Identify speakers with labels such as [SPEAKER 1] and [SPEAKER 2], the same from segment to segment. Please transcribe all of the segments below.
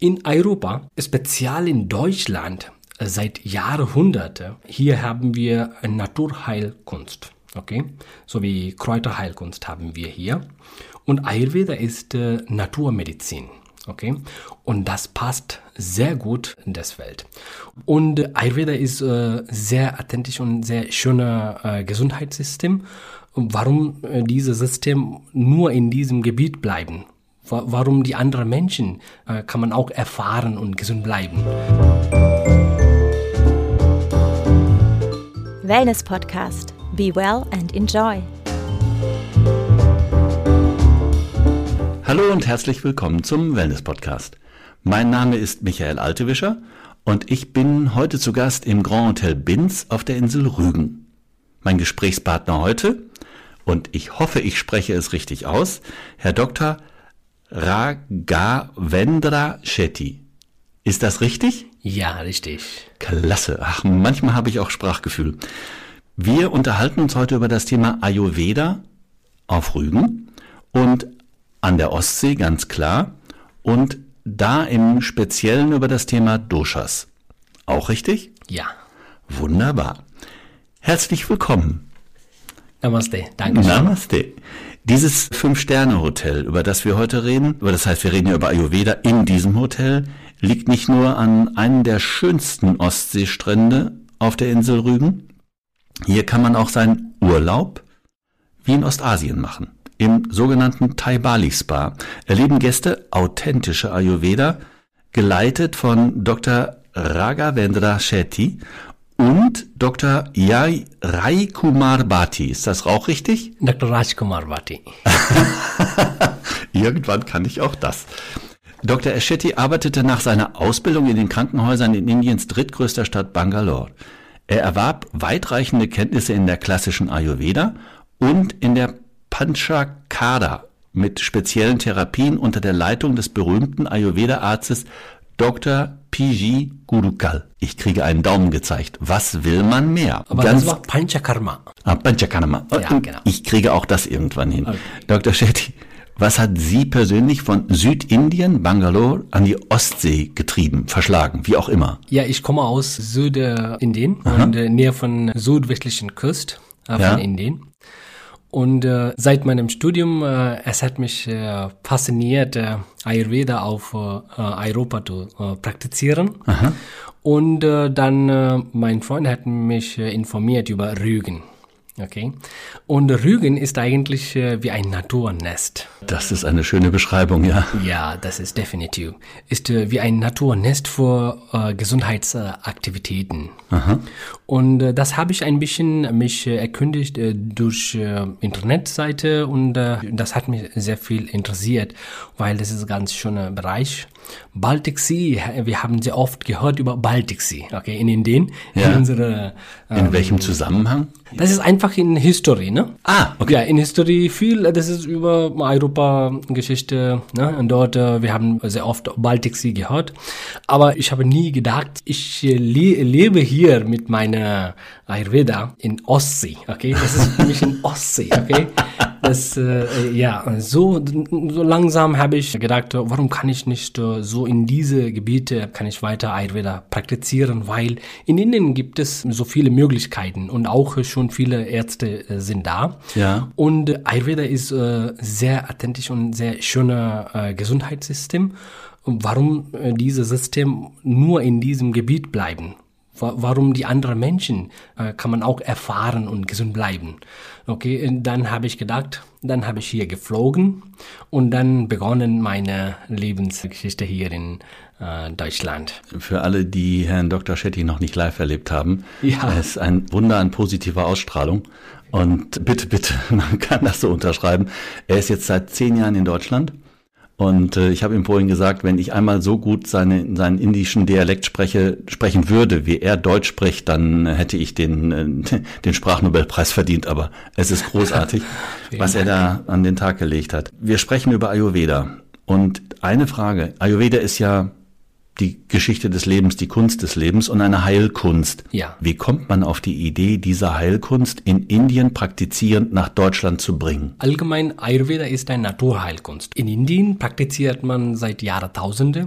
[SPEAKER 1] In Europa, speziell in Deutschland, seit Jahrhunderten, hier haben wir Naturheilkunst, okay? So wie Kräuterheilkunst haben wir hier. Und Ayurveda ist äh, Naturmedizin, okay? Und das passt sehr gut in das Welt. Und Ayurveda ist äh, sehr authentisch und sehr schöner äh, Gesundheitssystem. Warum äh, dieses System nur in diesem Gebiet bleiben? Warum die anderen Menschen äh, kann man auch erfahren und gesund bleiben?
[SPEAKER 2] Wellness Podcast. Be well and enjoy.
[SPEAKER 3] Hallo und herzlich willkommen zum Wellness Podcast. Mein Name ist Michael Altewischer und ich bin heute zu Gast im Grand Hotel Binz auf der Insel Rügen. Mein Gesprächspartner heute, und ich hoffe, ich spreche es richtig aus, Herr Dr. Raghavendra Shetty. Ist das richtig?
[SPEAKER 1] Ja, richtig.
[SPEAKER 3] Klasse. Ach, manchmal habe ich auch Sprachgefühl. Wir unterhalten uns heute über das Thema Ayurveda auf Rügen und an der Ostsee ganz klar und da im Speziellen über das Thema Doshas. Auch richtig?
[SPEAKER 1] Ja.
[SPEAKER 3] Wunderbar. Herzlich willkommen.
[SPEAKER 1] Namaste. Danke.
[SPEAKER 3] Namaste. Dieses Fünf-Sterne-Hotel, über das wir heute reden, über das heißt, wir reden ja über Ayurveda in diesem Hotel, liegt nicht nur an einem der schönsten Ostseestrände auf der Insel Rügen. Hier kann man auch seinen Urlaub wie in Ostasien machen. Im sogenannten Thai Bali Spa erleben Gäste authentische Ayurveda, geleitet von Dr. Raghavendra Shetty und Dr. Rai Kumar Bhati. Ist das auch richtig?
[SPEAKER 1] Dr. Rajkumar Bhati.
[SPEAKER 3] Irgendwann kann ich auch das. Dr. Eshetty arbeitete nach seiner Ausbildung in den Krankenhäusern in Indiens drittgrößter Stadt Bangalore. Er erwarb weitreichende Kenntnisse in der klassischen Ayurveda und in der Panchakara mit speziellen Therapien unter der Leitung des berühmten Ayurveda-Arztes Dr. PG Gurukal. Ich kriege einen Daumen gezeigt. Was will man mehr?
[SPEAKER 1] Aber Ganz das war Panchakarma.
[SPEAKER 3] Ah, Panchakarma.
[SPEAKER 1] Ja, genau.
[SPEAKER 3] Ich kriege auch das irgendwann hin.
[SPEAKER 1] Okay.
[SPEAKER 3] Dr. Shetty, was hat Sie persönlich von Südindien, Bangalore, an die Ostsee getrieben, verschlagen, wie auch immer?
[SPEAKER 1] Ja, ich komme aus Südindien und äh, näher von südwestlichen Küste äh, von
[SPEAKER 3] Ja.
[SPEAKER 1] Indien. Und äh, seit meinem Studium, äh, es hat mich äh, fasziniert, äh, Ayurveda auf äh, Europa zu äh, praktizieren. Und äh, dann, äh, mein Freund hat mich äh, informiert über Rügen. Okay. Und Rügen ist eigentlich äh, wie ein Naturnest.
[SPEAKER 3] Das ist eine schöne Beschreibung, ja.
[SPEAKER 1] Ja, das ist definitiv. Ist äh, wie ein Naturnest für äh, Gesundheitsaktivitäten. Und äh, das habe ich ein bisschen mich erkundigt durch Internetseite und das hat mich sehr viel interessiert, weil das ist ein ganz schöner Bereich. Baltic Sea, wir haben sehr oft gehört über Baltic Sea, okay, in Indien,
[SPEAKER 3] Ja.
[SPEAKER 1] in unserer, äh,
[SPEAKER 3] In welchem Zusammenhang?
[SPEAKER 1] Das ist einfach in History, ne?
[SPEAKER 3] Ah, okay.
[SPEAKER 1] Ja, in History viel, das ist über Europa-Geschichte, ne? Und dort, äh, wir haben sehr oft Baltic Sea gehört. Aber ich habe nie gedacht, ich äh, le lebe hier mit meiner Ayurveda in Ostsee, okay? Das ist für mich in Ostsee, okay? Das, äh, ja, so, so langsam habe ich gedacht, äh, warum kann ich nicht äh, so in diese Gebiete, kann ich weiter Ayurveda praktizieren, weil in Indien gibt es so viele Möglichkeiten und auch äh, schon viele Ärzte äh, sind da.
[SPEAKER 3] Ja.
[SPEAKER 1] Und äh, Ayurveda ist äh, sehr authentisch und sehr schöner äh, Gesundheitssystem. Und warum äh, dieses System nur in diesem Gebiet bleiben? Wa- Warum die anderen Menschen äh, kann man auch erfahren und gesund bleiben. Okay, und dann habe ich gedacht, dann habe ich hier geflogen und dann begonnen meine Lebensgeschichte hier in äh, Deutschland.
[SPEAKER 3] Für alle, die Herrn Dr. Shetty noch nicht live erlebt haben,
[SPEAKER 1] Ja.
[SPEAKER 3] er ist ein Wunder an positiver Ausstrahlung. Und bitte, bitte, man kann das so unterschreiben. Er ist jetzt seit zehn Jahren in Deutschland. Und äh, ich habe ihm vorhin gesagt, wenn ich einmal so gut seine, seinen indischen Dialekt spreche, sprechen würde, wie er Deutsch spricht, dann hätte ich den, äh, den Sprachnobelpreis verdient. Aber es ist großartig, was er da an den Tag gelegt hat. Wir sprechen über Ayurveda. Und eine Frage, Ayurveda ist ja die Geschichte des Lebens, die Kunst des Lebens und eine Heilkunst.
[SPEAKER 1] Ja.
[SPEAKER 3] Wie kommt man auf die Idee, diese Heilkunst in Indien praktizierend nach Deutschland zu bringen?
[SPEAKER 1] Allgemein, Ayurveda ist eine Naturheilkunst. In Indien praktiziert man seit Jahrtausende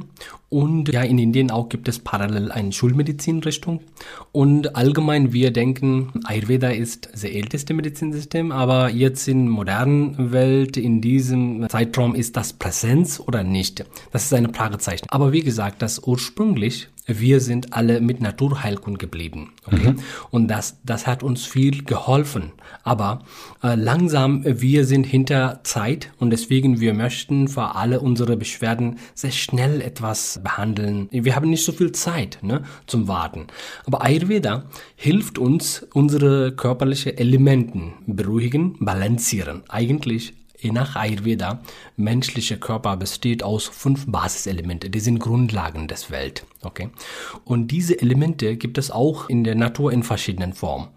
[SPEAKER 1] Und ja, in Indien auch gibt es parallel eine Schulmedizinrichtung. Und allgemein, wir denken, Ayurveda ist das älteste Medizinsystem, aber jetzt in modernen Welt, in diesem Zeitraum ist das Präsenz oder nicht. Das ist eine Fragezeichen. Aber wie gesagt, das ursprünglich wir sind alle mit Naturheilkund geblieben. Okay? Mhm. Und das, das hat uns viel geholfen. Aber äh, langsam, wir sind hinter Zeit und deswegen wir möchten für alle unsere Beschwerden sehr schnell etwas behandeln. Wir haben nicht so viel Zeit ne, zum Warten. Aber Ayurveda hilft uns, unsere körperlichen Elementen beruhigen, balancieren. Eigentlich nach Ayurveda, menschliche Körper besteht aus fünf Basiselemente. Die sind Grundlagen des Welt. Okay? Und diese Elemente gibt es auch in der Natur in verschiedenen Formen.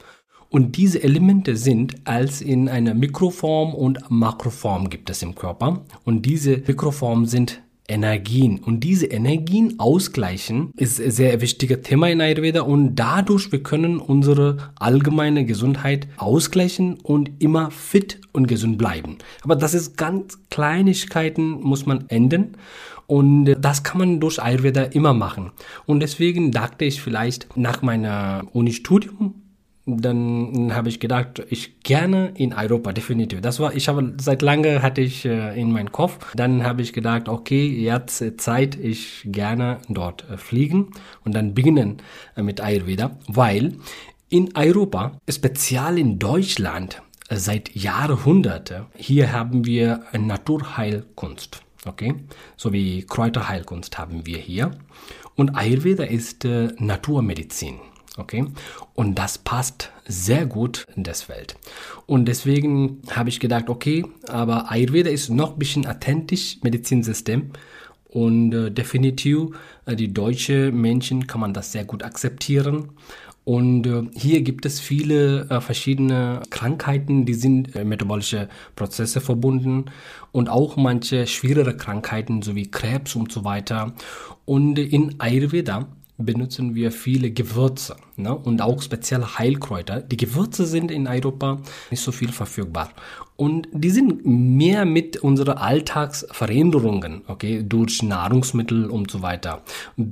[SPEAKER 1] Und diese Elemente sind als in einer Mikroform und Makroform gibt es im Körper. Und diese Mikroformen sind Energien. Und diese Energien ausgleichen ist ein sehr wichtiges Thema in Ayurveda und dadurch wir können unsere allgemeine Gesundheit ausgleichen und immer fit und gesund bleiben. Aber das ist ganz Kleinigkeiten muss man ändern und das kann man durch Ayurveda immer machen. Und deswegen dachte ich vielleicht nach meiner Uni-Studium dann habe ich gedacht, ich gerne in Europa, definitiv. Das war, ich habe seit lange hatte ich äh, in meinem Kopf. Dann habe ich gedacht, okay, jetzt Zeit, ich gerne dort äh, fliegen und dann beginnen äh, mit Ayurveda, weil in Europa, speziell in Deutschland, seit Jahrhunderten, hier haben wir Naturheilkunst. Okay, so wie Kräuterheilkunst haben wir hier. Und Ayurveda ist Naturmedizin. Okay? Und das passt sehr gut in das Feld. Und deswegen habe ich gedacht, okay, aber Ayurveda ist noch ein bisschen authentisch Medizinsystem. Und äh, definitiv, äh, die deutsche Menschen kann man das sehr gut akzeptieren. Und äh, hier gibt es viele äh, verschiedene Krankheiten, die sind äh, metabolische Prozesse verbunden und auch manche schwerere Krankheiten sowie Krebs und so weiter. Und in Ayurveda benutzen wir viele Gewürze ne? und auch spezielle Heilkräuter. Die Gewürze sind in Europa nicht so viel verfügbar. Und die sind mehr mit unseren Alltagsveränderungen, okay, durch Nahrungsmittel und so weiter.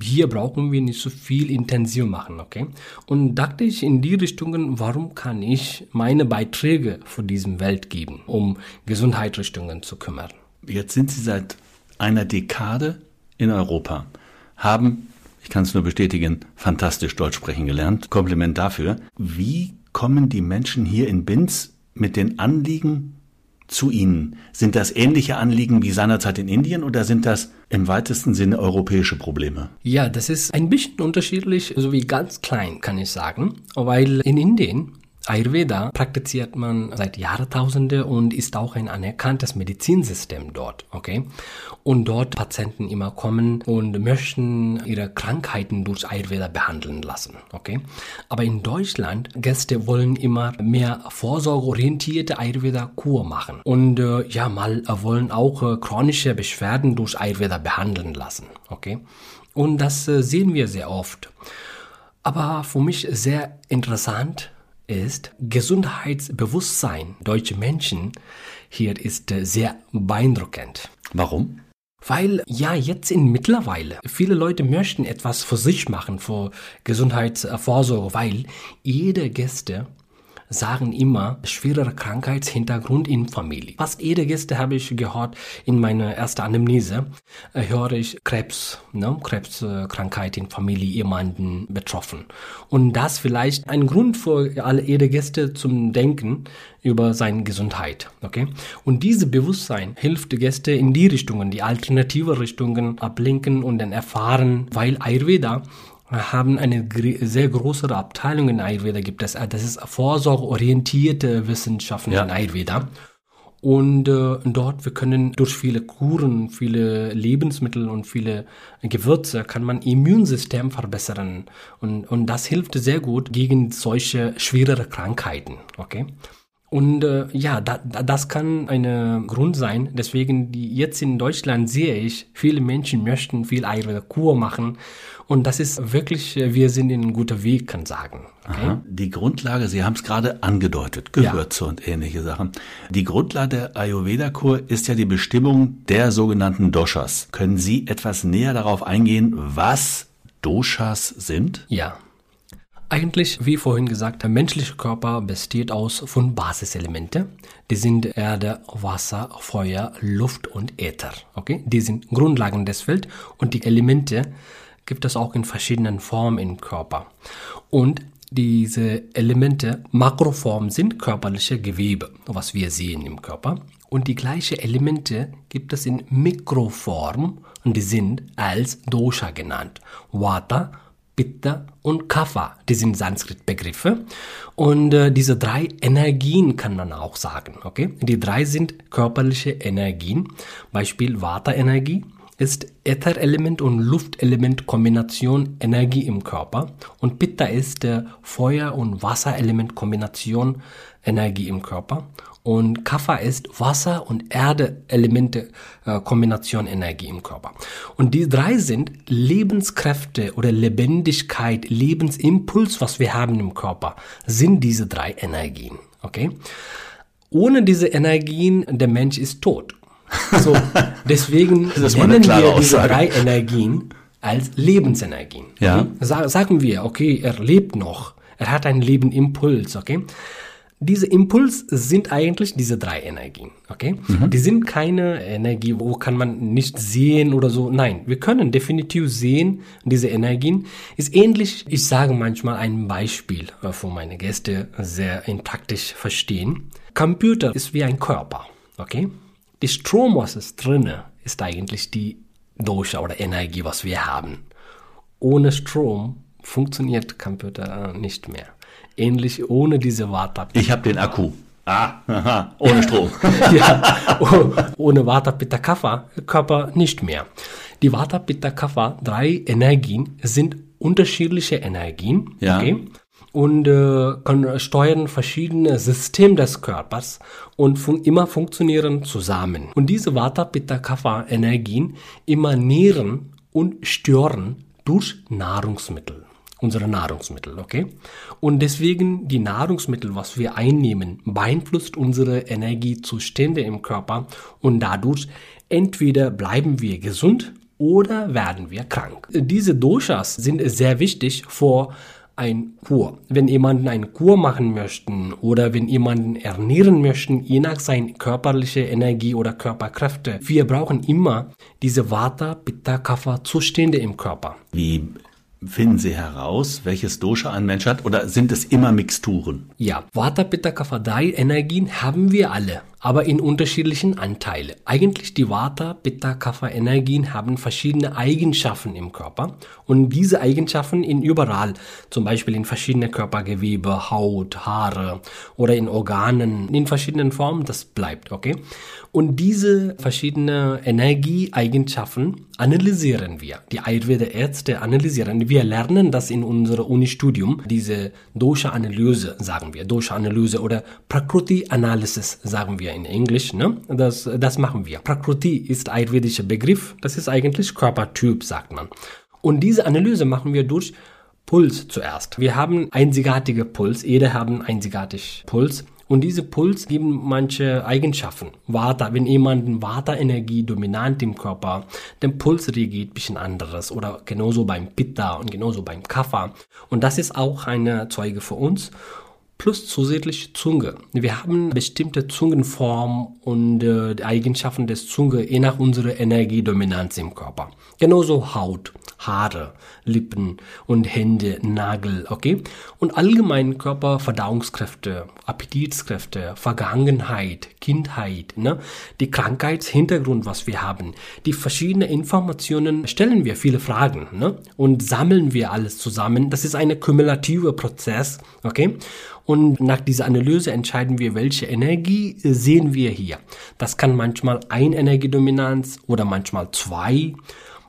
[SPEAKER 1] Hier brauchen wir nicht so viel intensiv machen, okay. Und dachte ich in die Richtungen, warum kann ich meine Beiträge für diesen Welt geben, um Gesundheitsrichtungen zu kümmern?
[SPEAKER 3] Jetzt sind Sie seit einer Dekade in Europa, haben ich kann es nur bestätigen, fantastisch Deutsch sprechen gelernt. Kompliment dafür. Wie kommen die Menschen hier in Binz mit den Anliegen zu Ihnen? Sind das ähnliche Anliegen wie seinerzeit in Indien oder sind das im weitesten Sinne europäische Probleme?
[SPEAKER 1] Ja, das ist ein bisschen unterschiedlich, so wie ganz klein, kann ich sagen, weil in Indien Ayurveda praktiziert man seit Jahrtausende und ist auch ein anerkanntes Medizinsystem dort, okay? Und dort Patienten immer kommen und möchten ihre Krankheiten durch Ayurveda behandeln lassen, okay? Aber in Deutschland, Gäste wollen immer mehr vorsorgeorientierte Ayurveda-Kur machen und äh, ja, mal äh, wollen auch äh, chronische Beschwerden durch Ayurveda behandeln lassen, okay? Und das äh, sehen wir sehr oft. Aber für mich sehr interessant ist Gesundheitsbewusstsein deutsche Menschen hier ist sehr beeindruckend.
[SPEAKER 3] Warum?
[SPEAKER 1] Weil ja jetzt in mittlerweile viele Leute möchten etwas für sich machen, für Gesundheitsvorsorge, weil jede Gäste sagen immer schwerer Krankheitshintergrund in Familie. Fast jede Gäste habe ich gehört in meiner ersten Anamnese, äh, höre ich Krebs, ne? Krebskrankheit in Familie, jemanden betroffen. Und das vielleicht ein Grund für alle jede Gäste zum Denken über seine Gesundheit, okay? Und diese Bewusstsein hilft Gäste in die Richtungen, die alternative Richtungen ablenken und dann erfahren, weil Ayurveda haben eine sehr große Abteilung in Ayurveda gibt es. Das ist vorsorgeorientierte Wissenschaften ja. in Ayurveda. Und äh, dort, wir können durch viele Kuren, viele Lebensmittel und viele Gewürze, kann man Immunsystem verbessern. Und, und das hilft sehr gut gegen solche schwerere Krankheiten. Okay? Und äh, ja, da, das kann ein Grund sein. Deswegen, die, jetzt in Deutschland sehe ich, viele Menschen möchten viel Ayurveda-Kur machen. Und das ist wirklich, äh, wir sind in einem guten Weg, kann sagen.
[SPEAKER 3] Okay? Die Grundlage, Sie haben es gerade angedeutet, Gewürze ja. und ähnliche Sachen. Die Grundlage der Ayurveda-Kur ist ja die Bestimmung der sogenannten Doshas. Können Sie etwas näher darauf eingehen, was Doshas sind?
[SPEAKER 1] Ja. Eigentlich, wie vorhin gesagt, der menschliche Körper besteht aus von Basiselemente. Die sind Erde, Wasser, Feuer, Luft und Äther. Okay? Die sind Grundlagen des Felds und die Elemente gibt es auch in verschiedenen Formen im Körper. Und diese Elemente, Makroform sind körperliche Gewebe, was wir sehen im Körper. Und die gleichen Elemente gibt es in Mikroform und die sind als Dosha genannt. Vata, Pitta und Kapha. Die sind Sanskrit-Begriffe. Und äh, diese drei Energien kann man auch sagen. Okay? Die drei sind körperliche Energien. Beispiel Vata-Energie ist Ätherelement und Luftelement Kombination Energie im Körper und Pitta ist der Feuer- und Wasserelement Kombination Energie im Körper und Kapha ist Wasser- und Erde-Elemente äh, Kombination Energie im Körper. Und die drei sind Lebenskräfte oder Lebendigkeit, Lebensimpuls, was wir haben im Körper, sind diese drei Energien. Okay? Ohne diese Energien, der Mensch ist tot. So, deswegen nennen wir diese drei Energien als Lebensenergien.
[SPEAKER 3] Ja.
[SPEAKER 1] Okay? Sagen wir, okay, er lebt noch, er hat einen Lebenimpuls, okay? Diese Impuls sind eigentlich diese drei Energien, okay? Mhm. Die sind keine Energie, wo kann man nicht sehen oder so. Nein, wir können definitiv sehen, diese Energien ist ähnlich. Ich sage manchmal ein Beispiel, wo meine Gäste sehr praktisch verstehen. Computer ist wie ein Körper, okay? Die Strom, was ist drinne, ist eigentlich die Dosha oder Energie, was wir haben. Ohne Strom funktioniert Computer nicht mehr. Ähnlich ohne diese Vata.
[SPEAKER 3] Ich habe den Akku. Ah, aha, ohne Strom.
[SPEAKER 1] ja, ohne Vata, Pitta, Kapha, Körper nicht mehr. Die Vata, Pitta, Kapha, drei Energien sind unterschiedliche Energien.
[SPEAKER 3] Ja. Okay?
[SPEAKER 1] und äh, kann steuern verschiedene Systeme des Körpers und fun immer funktionieren zusammen. Und diese Vata, Pitta, Kapha Energien emanieren und stören durch Nahrungsmittel unsere Nahrungsmittel, okay? Und deswegen die Nahrungsmittel, was wir einnehmen, beeinflusst unsere Energiezustände im Körper und dadurch entweder bleiben wir gesund oder werden wir krank. Diese Doshas sind sehr wichtig vor ein Kur. Wenn jemanden eine Kur machen möchten oder wenn jemanden ernähren möchten, je nach seiner körperlichen Energie oder Körperkräfte, wir brauchen immer diese Vata, Pitta, Kapha Zustände im Körper.
[SPEAKER 3] Wie finden Sie heraus, welches Dosha ein Mensch hat oder sind es immer Mixturen?
[SPEAKER 1] Ja, Vata, Pitta, Kapha, Energien haben wir alle aber in unterschiedlichen Anteilen. Eigentlich die Vata, Pitta, Kapha Energien haben verschiedene Eigenschaften im Körper und diese Eigenschaften in überall, zum Beispiel in verschiedene Körpergewebe, Haut, Haare oder in Organen, in verschiedenen Formen, das bleibt, okay? Und diese verschiedenen Energieeigenschaften analysieren wir. Die Ayurveda-Ärzte analysieren. Wir lernen das in unserem Uni-Studium, diese Dosha-Analyse, sagen wir, Dosha-Analyse oder Prakriti-Analysis, sagen wir in Englisch, ne? Das, das machen wir. Prakriti ist ayurvedischer Begriff. Das ist eigentlich Körpertyp, sagt man. Und diese Analyse machen wir durch Puls zuerst. Wir haben einzigartige Puls. Jeder hat einen einzigartigen Puls. Und diese Puls geben manche Eigenschaften. Vata, wenn jemand Vata-Energie dominant im Körper, der Puls reagiert ein bisschen anderes. Oder genauso beim Pitta und genauso beim Kapha. Und das ist auch eine Zeuge für uns plus zusätzlich Zunge. Wir haben bestimmte Zungenform und äh, Eigenschaften des Zunge je nach unserer Energiedominanz im Körper. Genauso Haut, Haare, Lippen und Hände, Nagel, okay? Und allgemein Körperverdauungskräfte, Appetitskräfte, Vergangenheit, Kindheit, ne? Die Krankheitshintergrund, was wir haben, die verschiedenen Informationen stellen wir viele Fragen, ne? Und sammeln wir alles zusammen. Das ist ein kumulativer Prozess, okay? Und nach dieser Analyse entscheiden wir, welche Energie sehen wir hier. Das kann manchmal ein Energiedominanz oder manchmal zwei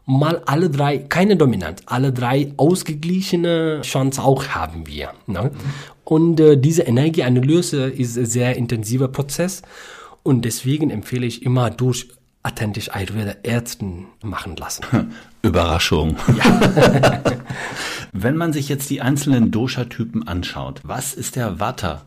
[SPEAKER 1] mal alle drei, keine Dominanz, alle drei ausgeglichene Chance auch haben wir. Ne? Und äh, diese Energieanalyse ist ein sehr intensiver Prozess und deswegen empfehle ich immer durch authentisch Ayurveda Ärzten machen lassen.
[SPEAKER 3] Überraschung. Ja. Wenn man sich jetzt die einzelnen Dosha-Typen anschaut, was ist der Vata?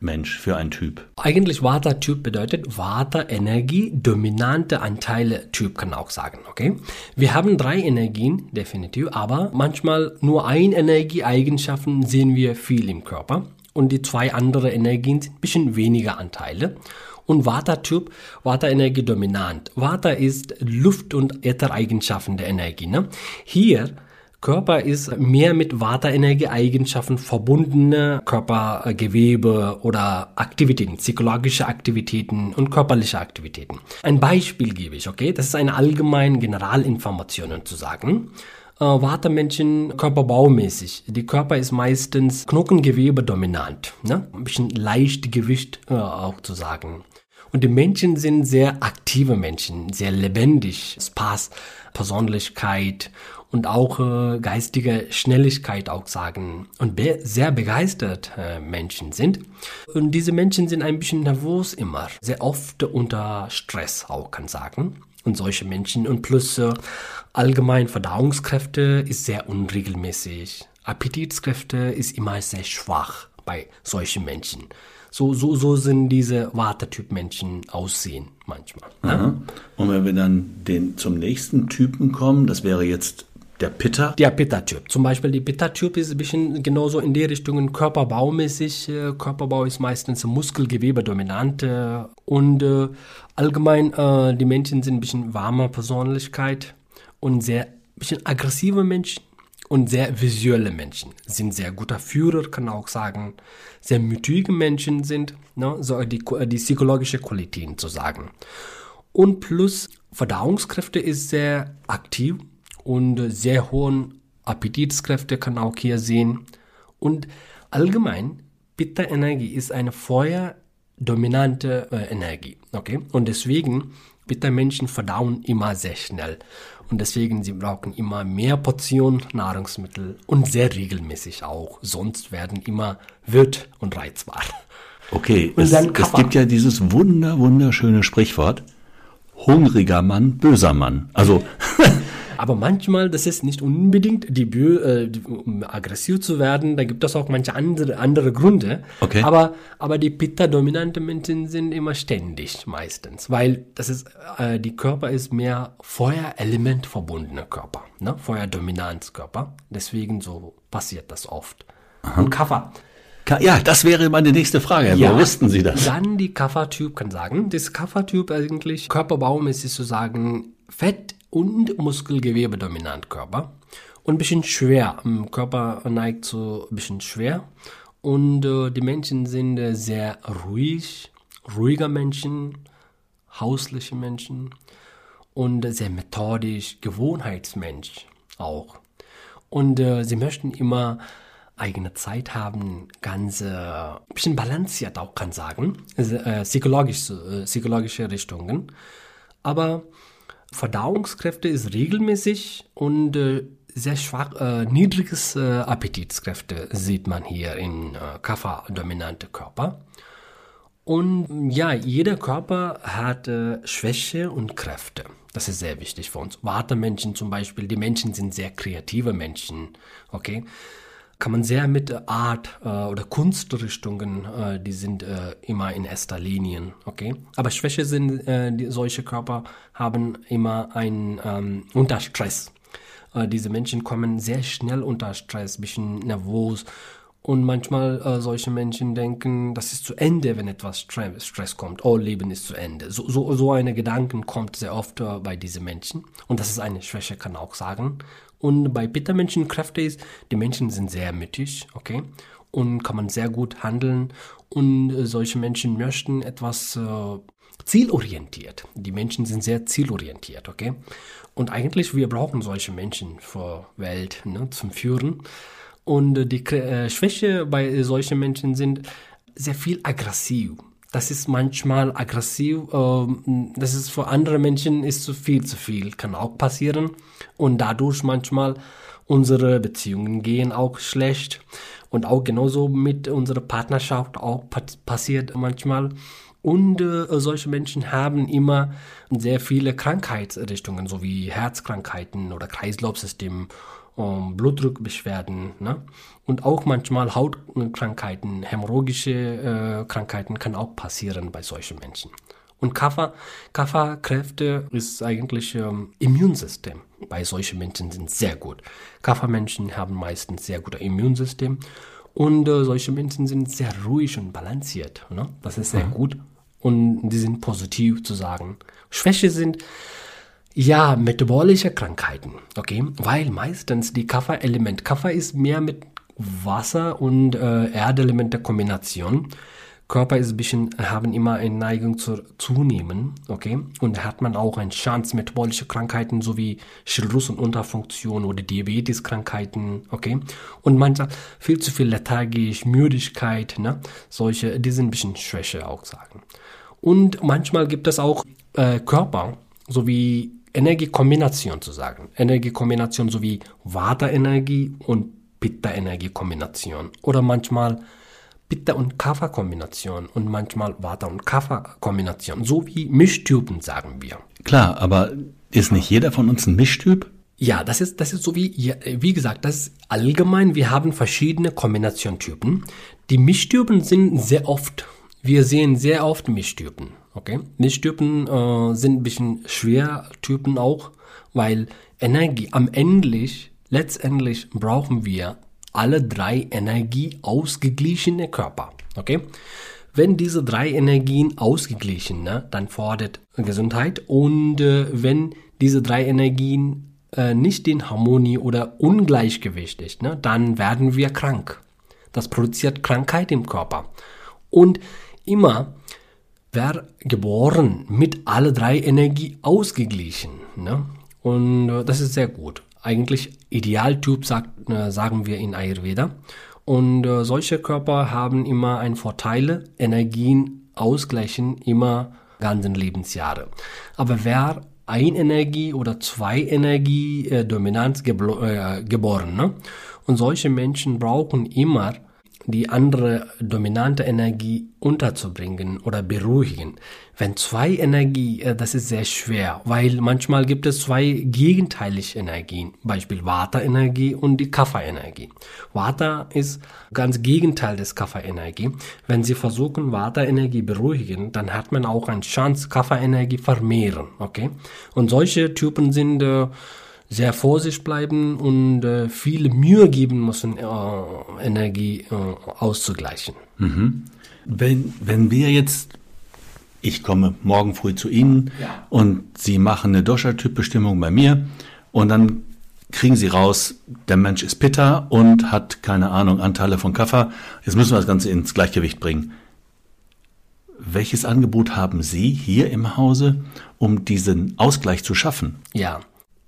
[SPEAKER 3] Mensch für ein Typ?
[SPEAKER 1] Eigentlich Vata-Typ bedeutet Vata-Energie, dominante Anteile Typ kann auch sagen, okay? Wir haben drei Energien, definitiv, aber manchmal nur ein Energieeigenschaften sehen wir viel im Körper und die zwei andere Energien sind ein bisschen weniger Anteile. Und Vata-Typ, Vata-Energie dominant. Vata ist Luft- und Äthereigenschaften der Energie. Ne? Hier Körper ist mehr mit Vata-Energie-Eigenschaften verbundene Körpergewebe oder Aktivitäten, psychologische Aktivitäten und körperliche Aktivitäten. Ein Beispiel gebe ich, okay? Das ist eine allgemeine Generalinformation zu sagen. Äh, Vata-Menschen körperbaumäßig. Die Körper ist meistens Knochengewebe dominant. Ne? Ein bisschen Leichtgewicht äh, auch zu sagen. Und die Menschen sind sehr aktive Menschen, sehr lebendig, Spaß, Persönlichkeit und auch äh, geistige Schnelligkeit auch sagen und be sehr begeistert äh, Menschen sind. Und diese Menschen sind ein bisschen nervös immer, sehr oft unter Stress auch kann sagen. Und solche Menschen und plus äh, allgemein Verdauungskräfte ist sehr unregelmäßig. Appetitskräfte ist immer sehr schwach bei solchen Menschen. So, so, so sind diese Wartetyp-Menschen aussehen manchmal.
[SPEAKER 3] Ne? Und wenn wir dann den, zum nächsten Typen kommen, das wäre jetzt der Pitta?
[SPEAKER 1] Der Pitta-Typ. Zum Beispiel die Pitta-Typ ist ein bisschen genauso in die Richtung körperbaumäßig. Äh, Körperbau ist meistens Muskelgewebe dominant äh, und äh, allgemein die Menschen sind ein bisschen warmer Persönlichkeit und sehr bisschen aggressive Menschen und sehr visuelle Menschen. Sind sehr guter Führer, kann auch sagen. Sehr mütige Menschen sind, ne, so die, die psychologische Qualitäten zu sagen. Und plus Verdauungskräfte ist sehr aktiv und sehr hohen Appetitskräfte kann auch hier sehen. Und allgemein, Pitta-Energie ist eine feuerdominante äh, Energie. Okay? Und deswegen, Pitta-Menschen verdauen immer sehr schnell. Und deswegen, sie brauchen immer mehr Portionen Nahrungsmittel und sehr regelmäßig auch. Sonst werden immer wild und reizbar.
[SPEAKER 3] Okay, es, es gibt ja dieses wunder, wunderschöne Sprichwort. Hungriger Mann, böser Mann. Also
[SPEAKER 1] Aber manchmal, das ist nicht unbedingt die, äh, um aggressiv zu werden, da gibt es auch manche andere, andere Gründe.
[SPEAKER 3] Okay.
[SPEAKER 1] Aber, aber die Pitta-dominante Menschen sind immer ständig meistens, weil das ist, äh, die Körper ist mehr Feuerelement verbundener Körper, ne? Feuerdominanzkörper. Deswegen so passiert das oft. Aha. Und Kaffer.
[SPEAKER 3] Ja, das wäre meine nächste Frage. Ja, Wo wussten Sie das?
[SPEAKER 1] Dann die Kaffertyp kann sagen, das Kaffertyp eigentlich, Körperbaum ist sozusagen Fett und Muskelgewebe dominant Körper und ein bisschen schwer. Körper neigt so ein bisschen schwer und äh, die Menschen sind äh, sehr ruhig, ruhiger Menschen, hausliche Menschen und äh, sehr methodisch, Gewohnheitsmensch auch. Und äh, sie möchten immer eigene Zeit haben, ganz äh, bisschen balanciert auch kann sagen, äh, psychologisch, äh, psychologische Richtungen. Aber Verdauungskräfte ist regelmäßig und äh, sehr schwach, äh, niedriges äh, Appetitskräfte sieht man hier in äh, Kapha-dominante Körper. Und ja, jeder Körper hat äh, Schwäche und Kräfte. Das ist sehr wichtig für uns. Wartemenschen zum Beispiel, die Menschen sind sehr kreative Menschen, okay? Kann man sehr mit Art äh, oder Kunstrichtungen, äh, die sind äh, immer in erster Linie, okay? Aber Schwäche sind, äh, die, solche Körper haben immer ein ähm, unter Stress. Äh, diese Menschen kommen sehr schnell unter Stress, bisschen nervös und manchmal äh, solche Menschen denken, das ist zu Ende, wenn etwas Stress kommt. Oh, Leben ist zu Ende. So, so, so eine Gedanken kommt sehr oft bei diesen Menschen. Und das ist eine Schwäche, kann auch sagen. Und bei Bittermenschen Kräfte ist, die Menschen sind sehr mittig, okay? Und kann man sehr gut handeln. Und äh, solche Menschen möchten etwas äh, zielorientiert. Die Menschen sind sehr zielorientiert, okay? Und eigentlich, wir brauchen solche Menschen für Welt ne, zum Führen. Und äh, die äh, Schwäche bei solchen Menschen sind sehr viel aggressiv. Das ist manchmal aggressiv. Ähm, das ist für andere Menschen ist zu viel, zu viel. Kann auch passieren. Und dadurch manchmal Unsere Beziehungen gehen auch schlecht und auch genauso mit unserer Partnerschaft auch passiert manchmal. Und äh, solche Menschen haben immer sehr viele Krankheitsrichtungen, so wie Herzkrankheiten oder Kreislaufsystem, ähm, Blutdruckbeschwerden ne? und auch manchmal Hautkrankheiten, hämorrhagische äh, Krankheiten kann auch passieren bei solchen Menschen. Und Kapha, Kapha-Kräfte ist eigentlich ähm, Immunsystem. Bei solchen Menschen sind sehr gut. Kapha-Menschen haben meistens sehr gutes Immunsystem und äh, solche Menschen sind sehr ruhig und balanciert. Ne? Das ist sehr mhm. gut und die sind positiv zu sagen. Schwäche sind ja metabolische Krankheiten, okay, weil meistens die Kapha-Element, Kapha ist mehr mit Wasser und äh, Erdelemente Kombination Körper ist ein bisschen, haben immer eine Neigung zu zunehmen, okay? Und da hat man auch eine Chance, metabolische Krankheiten sowie Schilddrüs- und Unterfunktion oder Diabeteskrankheiten, okay? Und manchmal viel zu viel lethargisch, Müdigkeit, ne? Solche, die sind ein bisschen Schwäche auch sagen. Und manchmal gibt es auch äh, Körper sowie Energiekombination zu sagen. Energiekombination sowie Vata-Energie und Pitta-Energie-Kombination. Oder manchmal Pitta- und Kapha-Kombination und manchmal Vata- und Kapha-Kombination, so wie Mischtypen, sagen wir.
[SPEAKER 3] Klar, aber ist nicht jeder von uns ein Mischtyp?
[SPEAKER 1] Ja, das ist, das ist so wie, wie gesagt, das ist allgemein. Wir haben verschiedene Kombinationtypen. Die Mischtypen sind sehr oft, wir sehen sehr oft Mischtypen. Okay? Mischtypen äh, sind ein bisschen schwer Typen auch, weil Energie am Ende, letztendlich brauchen wir alle drei Energie ausgeglichene Körper. Okay? Wenn diese drei Energien ausgeglichen, ne, dann fordert Gesundheit und äh, wenn diese drei Energien äh, nicht in Harmonie oder Ungleichgewicht ist, ne, dann werden wir krank. Das produziert Krankheit im Körper. Und immer wer geboren mit alle drei Energie ausgeglichen. Ne? Und äh, das ist sehr gut eigentlich Idealtyp, sagt, äh, sagen wir in Ayurveda. Und äh, solche Körper haben immer einen Vorteil, Energien ausgleichen immer ganzen Lebensjahre. Aber wer ein Energie oder zwei Energie äh, dominant äh, geboren, ne? und solche Menschen brauchen immer die andere dominante Energie unterzubringen oder beruhigen. Wenn zwei Energie, äh, das ist sehr schwer, weil manchmal gibt es zwei gegenteilige Energien, Beispiel Vata-Energie und die Kapha-Energie. Vata ist ganz Gegenteil des Kapha-Energie. Wenn Sie versuchen, Vata-Energie beruhigen, dann hat man auch eine Chance, Kapha-Energie vermehren, okay? Und solche Typen sind äh, sehr vorsichtig bleiben und äh, viel Mühe geben müssen, äh, Energie äh, auszugleichen.
[SPEAKER 3] Mhm. Wenn, wenn wir jetzt, ich komme morgen früh zu Ihnen ja. und Sie machen eine Dosha-Typbestimmung bei mir und dann kriegen Sie raus, der Mensch ist Pitta und hat, keine Ahnung, Anteile von Kaffer. Jetzt müssen wir das Ganze ins Gleichgewicht bringen. Welches Angebot haben Sie hier im Hause, um diesen Ausgleich zu schaffen?
[SPEAKER 1] Ja,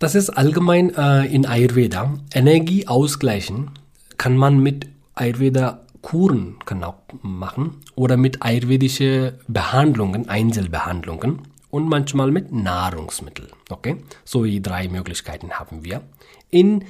[SPEAKER 1] das ist allgemein äh, in Ayurveda. Energie ausgleichen kann man mit Ayurveda Kuren kann machen oder mit ayurvedische Behandlungen, Einzelbehandlungen und manchmal mit Nahrungsmitteln. Okay, so wie drei Möglichkeiten haben wir. In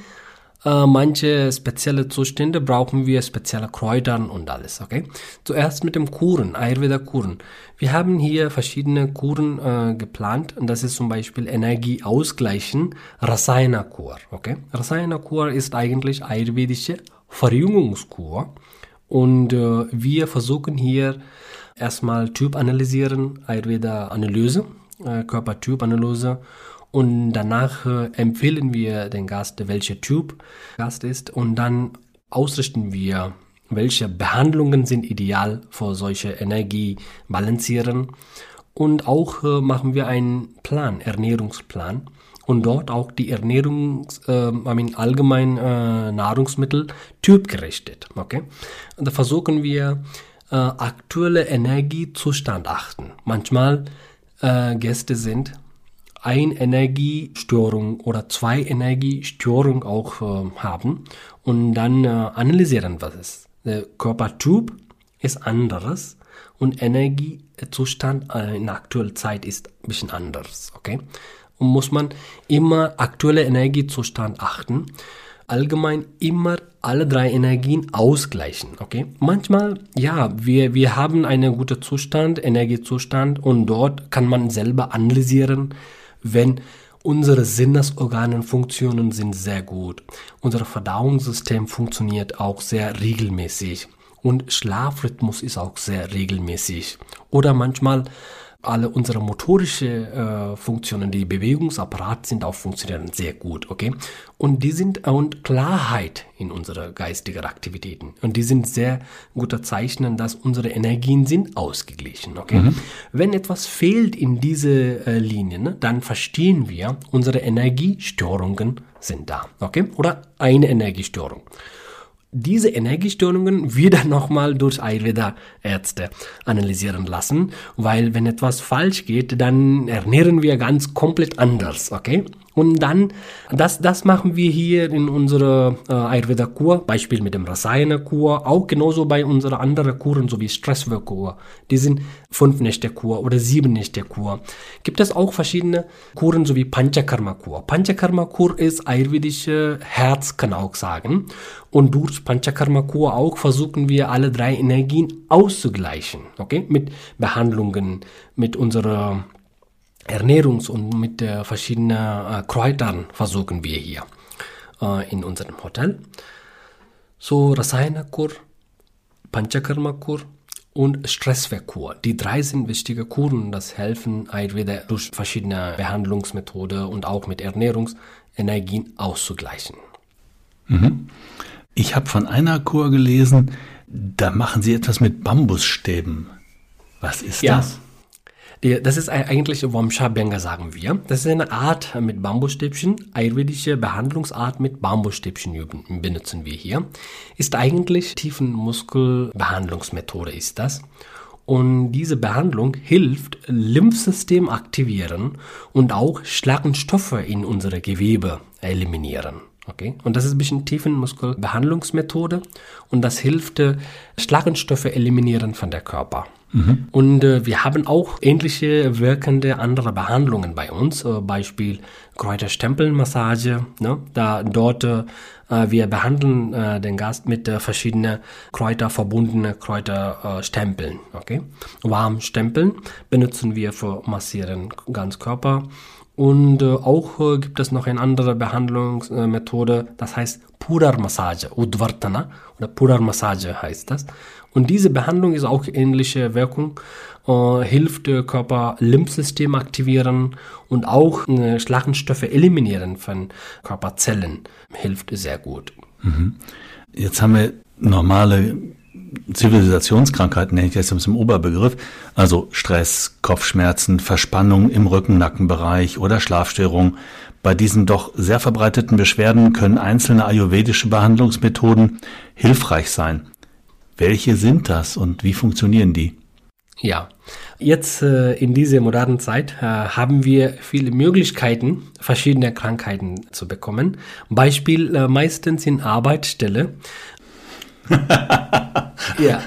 [SPEAKER 1] äh, manche spezielle Zustände brauchen wir spezielle Kräuter und alles, okay? Zuerst mit dem Kuren, Ayurveda Kuren. Wir haben hier verschiedene Kuren äh, geplant und das ist zum Beispiel Energie ausgleichen, Rasayana Kur, okay? Rasayana Kur ist eigentlich ayurvedische Verjüngungskur und äh, wir versuchen hier erstmal Typ analysieren, Ayurveda Analyse, äh, Körpertyp Analyse und danach äh, empfehlen wir den Gast, welcher Typ Gast ist und dann ausrichten wir, welche Behandlungen sind ideal für solche Energie balancieren und auch äh, machen wir einen Plan, Ernährungsplan und dort auch die Ernährungs, äh, I allgemein äh, Nahrungsmittel typgerichtet, okay? Und da versuchen wir äh, aktuelle Energiezustand achten. Manchmal äh, Gäste sind ein Energiestörung oder zwei Energiestörungen auch äh, haben und dann äh, analysieren, was ist. Der Körpertyp ist anderes und Energiezustand äh, in aktueller Zeit ist ein bisschen anders, okay? Und muss man immer aktuelle Energiezustand achten. allgemein immer alle drei Energien ausgleichen, okay? Manchmal, ja, wir, wir haben einen guten Zustand, Energiezustand und dort kann man selber analysieren, wenn unsere Sinnesorgane Funktionen sind sehr gut. Unser Verdauungssystem funktioniert auch sehr regelmäßig und Schlafrhythmus ist auch sehr regelmäßig. Oder manchmal alle unsere motorische äh, Funktionen, die Bewegungsapparat sind auch funktionieren sehr gut, okay? Und die sind und Klarheit in unsere geistigen Aktivitäten und die sind sehr guter Zeichen, dass unsere Energien sind ausgeglichen, okay? Mhm. Wenn etwas fehlt in diese äh, Linien, ne, dann verstehen wir, unsere Energiestörungen sind da, okay? Oder eine Energiestörung diese Energiestörungen wieder nochmal durch Ayurveda-Ärzte analysieren lassen, weil wenn etwas falsch geht, dann ernähren wir ganz komplett anders, okay? Und dann, das, das machen wir hier in unserer äh, Ayurveda-Kur, Beispiel mit dem Rasayana-Kur, auch genauso bei unseren anderen Kuren, so wie Stresswirk-Kur. Die sind fünf Nächte Kur oder sieben Nächte Kur. Gibt es auch verschiedene Kuren, so wie Panchakarma-Kur. Panchakarma-Kur ist ayurvedische Herz, kann auch sagen. Und durch Panchakarma-Kur auch versuchen wir alle drei Energien auszugleichen, okay? Mit Behandlungen, mit unserer Ernährungs- und mit äh, verschiedenen Kräutern versuchen wir hier äh, in unserem Hotel. So Rasayana-Kur, Panchakarma-Kur und Stresswehrkur. Die drei sind wichtige Kuren, das helfen Ayurveda durch verschiedene Behandlungsmethoden und auch mit Ernährungsenergien auszugleichen.
[SPEAKER 3] Mhm. Ich habe von einer Kur gelesen, da machen sie etwas mit Bambusstäben. Was ist ja. das?
[SPEAKER 1] Das ist eigentlich Wamshabhyanga, sagen wir. Das ist eine Art mit Bambusstäbchen, ayurvedische Behandlungsart mit Bambusstäbchen benutzen wir hier. Ist eigentlich Tiefenmuskelbehandlungsmethode ist das. Und diese Behandlung hilft, Lymphsystem aktivieren und auch Schlackenstoffe in unsere Gewebe eliminieren. Okay? Und das ist ein bisschen Tiefenmuskelbehandlungsmethode und das hilft, Schlackenstoffe eliminieren von der Körper. Mhm. Und äh, wir haben auch ähnliche wirkende andere Behandlungen bei uns, äh, Beispiel Kräuterstempelmassage. Ne? Da dort äh, wir behandeln äh, den Gast mit äh, verschiedenen Kräuter verbundene Kräuterstempeln. okay, Warmstempeln benutzen wir für massieren ganz Körper. Und äh, auch äh, gibt es noch eine andere Behandlungsmethode, das heißt Puder-Massage, Udvartana oder Puder-Massage heißt das. Und diese Behandlung ist auch ähnliche Wirkung, äh, hilft äh, Körper Lymphsystem aktivieren und auch äh, Schlachenstoffe eliminieren von Körperzellen, hilft sehr gut.
[SPEAKER 3] Mhm. Jetzt haben wir normale Zivilisationskrankheiten, nenne ich das im Oberbegriff, also Stress, Kopfschmerzen, Verspannung im Rücken-Nackenbereich oder Schlafstörungen. Bei diesen doch sehr verbreiteten Beschwerden können einzelne ayurvedische Behandlungsmethoden hilfreich sein. Welche sind das und wie funktionieren die?
[SPEAKER 1] Ja, jetzt äh, in dieser modernen Zeit äh, haben wir viele Möglichkeiten, verschiedene Krankheiten zu bekommen. Beispiel äh, meistens in Arbeitsstelle.
[SPEAKER 3] ja.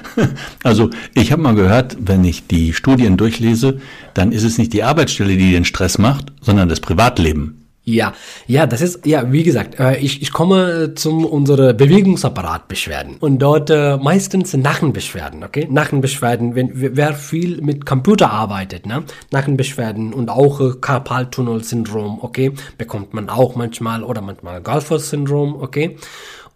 [SPEAKER 3] Also ich habe mal gehört, wenn ich die Studien durchlese, dann ist es nicht die Arbeitsstelle, die den Stress macht, sondern das Privatleben.
[SPEAKER 1] Ja, ja, das ist, ja, wie gesagt, äh, ich, ich komme zum unsere Bewegungsapparatbeschwerden und dort äh, meistens Nackenbeschwerden, okay? Nackenbeschwerden, wenn wer viel mit Computer arbeitet, ne? Nackenbeschwerden und auch äh, Karpaltunnel-Syndrom, okay? Bekommt man auch manchmal oder manchmal Golfer-Syndrom, okay?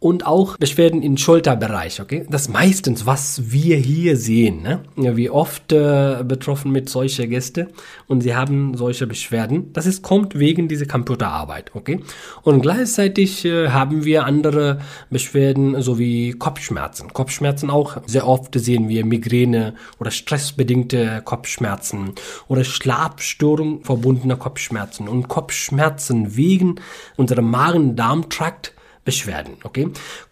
[SPEAKER 1] Und auch Beschwerden im Schulterbereich, okay? Das meistens, was wir hier sehen, ne? Wie oft äh, betroffen mit solcher Gäste und sie haben solche Beschwerden. Das ist, kommt wegen dieser Computerarbeit, okay? Und gleichzeitig äh, haben wir andere Beschwerden, sowie Kopfschmerzen. Kopfschmerzen auch. Sehr oft sehen wir Migräne oder stressbedingte Kopfschmerzen oder Schlafstörung verbundene Kopfschmerzen und Kopfschmerzen wegen unserem Magen-Darm-Trakt Beschwerden, okay?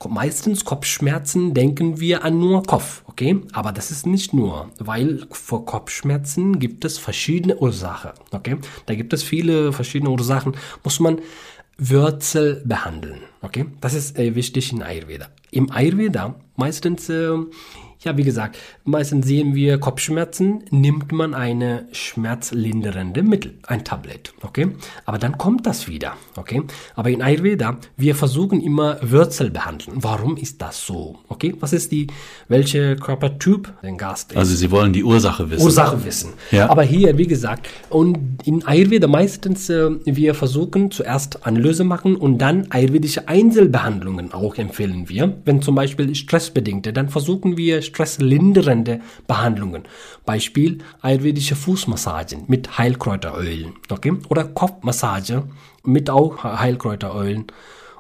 [SPEAKER 1] Meistens Kopfschmerzen denken wir an nur Kopf, okay? Aber das ist nicht nur, weil vor Kopfschmerzen gibt es verschiedene Ursachen, okay? Da gibt es viele verschiedene Ursachen, muss man Wurzel behandeln, okay? Das ist äh, wichtig in Ayurveda. Im Ayurveda meistens äh, Ja, wie gesagt, meistens sehen wir Kopfschmerzen, nimmt man eine schmerzlindernde Mittel, ein Tablet, okay? Aber dann kommt das wieder, okay? Aber in Ayurveda, wir versuchen immer Wurzel behandeln. Warum ist das so, okay? Was ist die, welche Körpertyp den Gast ist?
[SPEAKER 3] Also Sie wollen die Ursache wissen.
[SPEAKER 1] Ursache wissen.
[SPEAKER 3] Ja.
[SPEAKER 1] Aber hier, wie gesagt, und in Ayurveda meistens, äh, wir versuchen zuerst Analyse machen und dann ayurvedische Einzelbehandlungen auch empfehlen wir. Wenn zum Beispiel stressbedingte, dann versuchen wir stresslindernde Behandlungen. Beispiel ayurvedische Fußmassagen mit Heilkräuterölen, okay? Oder Kopfmassage mit auch Heilkräuterölen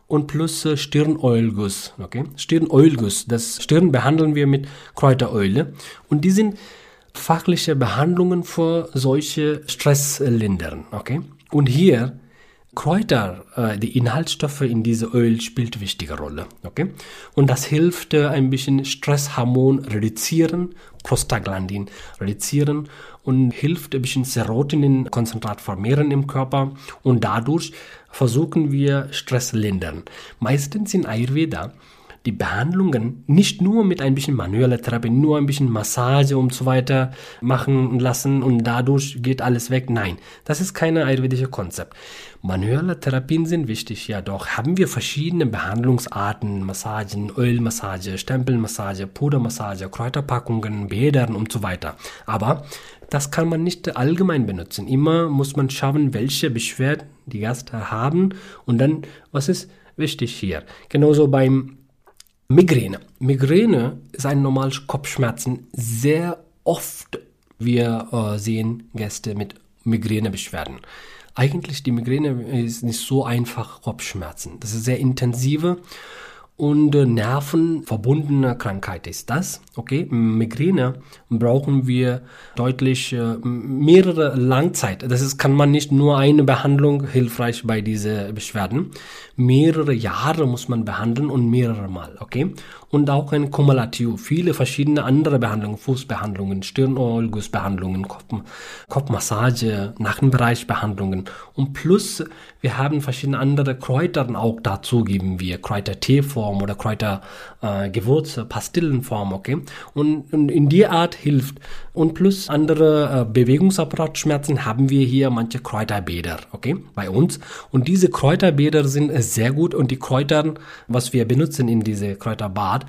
[SPEAKER 1] und plus äh, Stirnölguss, okay? Stirnölguss, das Stirn behandeln wir mit Kräuteröle und die sind fachliche Behandlungen für solche Stresslindern, okay? Und hier Kräuter, äh, die Inhaltsstoffe in diese Öl spielt wichtige Rolle, okay? Und das hilft äh, ein bisschen Stresshormon reduzieren, Prostaglandin reduzieren und hilft ein bisschen Serotonin Konzentrat vermehren im Körper und dadurch versuchen wir Stress lindern. Meistens in Ayurveda die Behandlungen nicht nur mit ein bisschen manueller Therapie, nur ein bisschen Massage und so weiter machen lassen und dadurch geht alles weg. Nein, das ist keine ayurvedische Konzept. Manuelle Therapien sind wichtig, ja doch. Haben wir verschiedene Behandlungsarten, Massagen, Ölmassage, Stempelmassage, Pudermassage, Kräuterpackungen, Bädern und so weiter. Aber das kann man nicht allgemein benutzen. Immer muss man schauen, welche Beschwerden die Gäste haben und dann, was ist wichtig hier. Genauso beim Migräne. Migräne ist ein normales Kopfschmerzen. Sehr oft wir äh, sehen Gäste mit Migränebeschwerden. Eigentlich die Migräne ist nicht so einfach Kopfschmerzen. Das ist sehr intensive und äh, nervenverbundene Krankheit ist das. Okay, Migräne brauchen wir deutlich äh, mehrere Langzeit. Das ist, kann man nicht nur eine Behandlung hilfreich bei diese Beschwerden. Mehrere Jahre muss man behandeln und mehrere Mal. Okay, und auch ein Kumulativ, viele verschiedene andere Behandlungen, Fußbehandlungen, Stirnolgussbehandlungen, Kopf, Kopfmassage, Nackenbereichbehandlungen und plus wir haben verschiedene andere Kräuter auch dazu geben wir Kräuterteeform oder Kräutergewürze, äh, Pastillenform, okay und, und in die Art hilft und plus andere äh, Bewegungsapparatsschmerzen haben wir hier manche Kräuterbäder, okay bei uns und diese Kräuterbäder sind sehr gut und die Kräuter, was wir benutzen in diese Kräuterbad